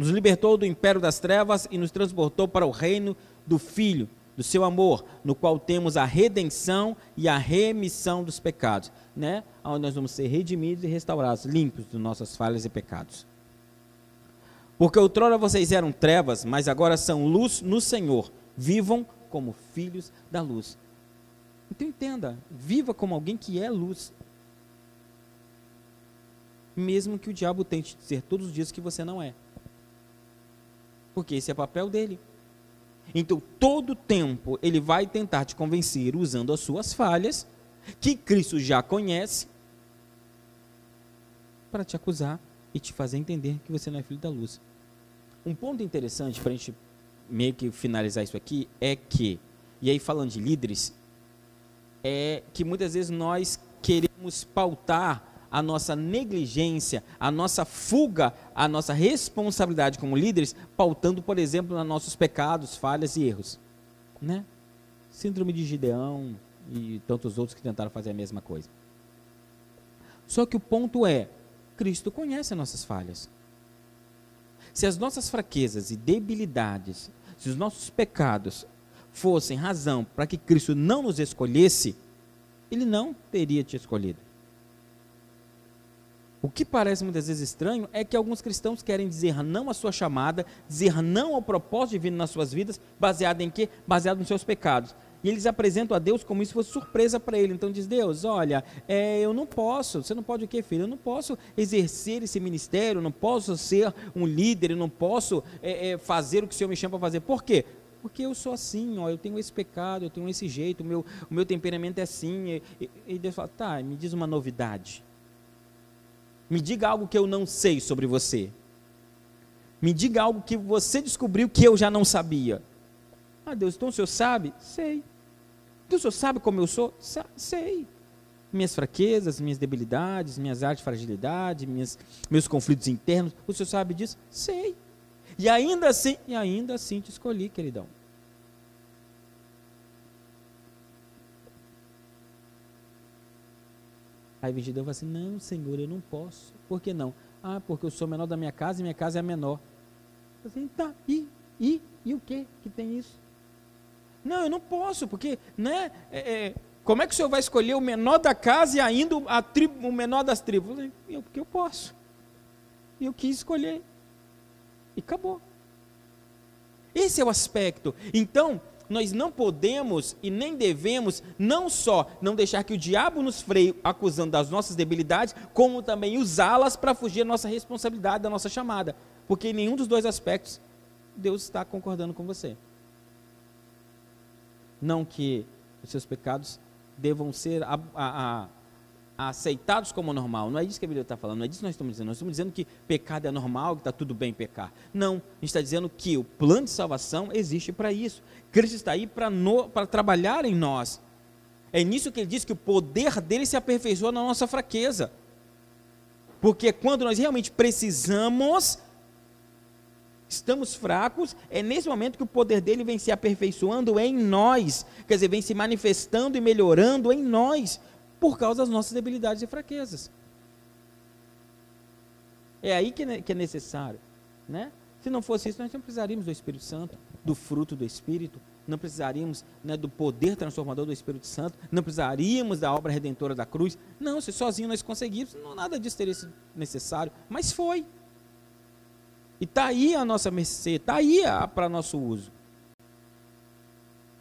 nos libertou do império das trevas e nos transportou para o reino do Filho, do seu amor, no qual temos a redenção e a remissão dos pecados, né? Onde nós vamos ser redimidos e restaurados, limpos de nossas falhas e pecados. Porque outrora vocês eram trevas, mas agora são luz no Senhor. Vivam como filhos da luz. Então entenda, viva como alguém que é luz. Mesmo que o diabo tente dizer todos os dias que você não é. Porque esse é o papel dele. Então, todo tempo ele vai tentar te convencer usando as suas falhas, que Cristo já conhece, para te acusar e te fazer entender que você não é filho da luz. Um ponto interessante para a gente meio que finalizar isso aqui é que, e aí falando de líderes, é que muitas vezes nós queremos pautar a nossa negligência, a nossa fuga, a nossa responsabilidade como líderes, pautando, por exemplo, nos nossos pecados, falhas e erros. Né? Síndrome de Gideão e tantos outros que tentaram fazer a mesma coisa. Só que o ponto é, Cristo conhece as nossas falhas. Se as nossas fraquezas e debilidades, se os nossos pecados fossem razão para que Cristo não nos escolhesse, ele não teria te escolhido. O que parece muitas vezes estranho é que alguns cristãos querem dizer não à sua chamada, dizer não ao propósito divino nas suas vidas, baseado em quê? Baseado nos seus pecados. E eles apresentam a Deus como se fosse surpresa para ele. Então diz Deus, olha, é, eu não posso. Você não pode o quê, filho? Eu não posso exercer esse ministério, não posso ser um líder, eu não posso é, é, fazer o que o Senhor me chama para fazer. Por quê? Porque eu sou assim, ó, eu tenho esse pecado, eu tenho esse jeito, o meu, o meu temperamento é assim. E, e Deus fala, tá, me diz uma novidade. Me diga algo que eu não sei sobre você. Me diga algo que você descobriu que eu já não sabia. Ah, Deus, então o senhor sabe? Sei. Então o senhor sabe como eu sou? Sa sei. Minhas fraquezas, minhas debilidades, minhas artes de fragilidade, minhas, meus conflitos internos. O senhor sabe disso? Sei. E ainda assim, e ainda assim te escolhi, queridão. Aí e fala assim: Não, Senhor, eu não posso. Por que não? Ah, porque eu sou menor da minha casa e minha casa é a menor. Assim, tá, e, e, e o que que tem isso? Não, eu não posso, porque, né? É, é, como é que o senhor vai escolher o menor da casa e ainda a tribo, o menor das tribos? Eu, porque eu posso. E eu quis escolher. E acabou. Esse é o aspecto. Então, nós não podemos e nem devemos não só não deixar que o diabo nos freie acusando das nossas debilidades, como também usá-las para fugir da nossa responsabilidade, da nossa chamada. Porque em nenhum dos dois aspectos Deus está concordando com você. Não que os seus pecados devam ser a, a, a aceitados como normal. Não é isso que a Bíblia está falando, não é disso que nós estamos dizendo. Nós estamos dizendo que pecado é normal, que está tudo bem pecar. Não, a gente está dizendo que o plano de salvação existe para isso. Cristo está aí para trabalhar em nós. É nisso que ele diz que o poder dele se aperfeiçoa na nossa fraqueza. Porque quando nós realmente precisamos, estamos fracos, é nesse momento que o poder dele vem se aperfeiçoando em nós. Quer dizer, vem se manifestando e melhorando em nós por causa das nossas debilidades e fraquezas. É aí que é necessário, né? Se não fosse isso, nós não precisaríamos do Espírito Santo, do fruto do Espírito, não precisaríamos né, do poder transformador do Espírito Santo, não precisaríamos da obra redentora da cruz. Não, se sozinho nós conseguíssemos, não, nada disso teria sido necessário, mas foi. E está aí a nossa mercê, está aí para nosso uso.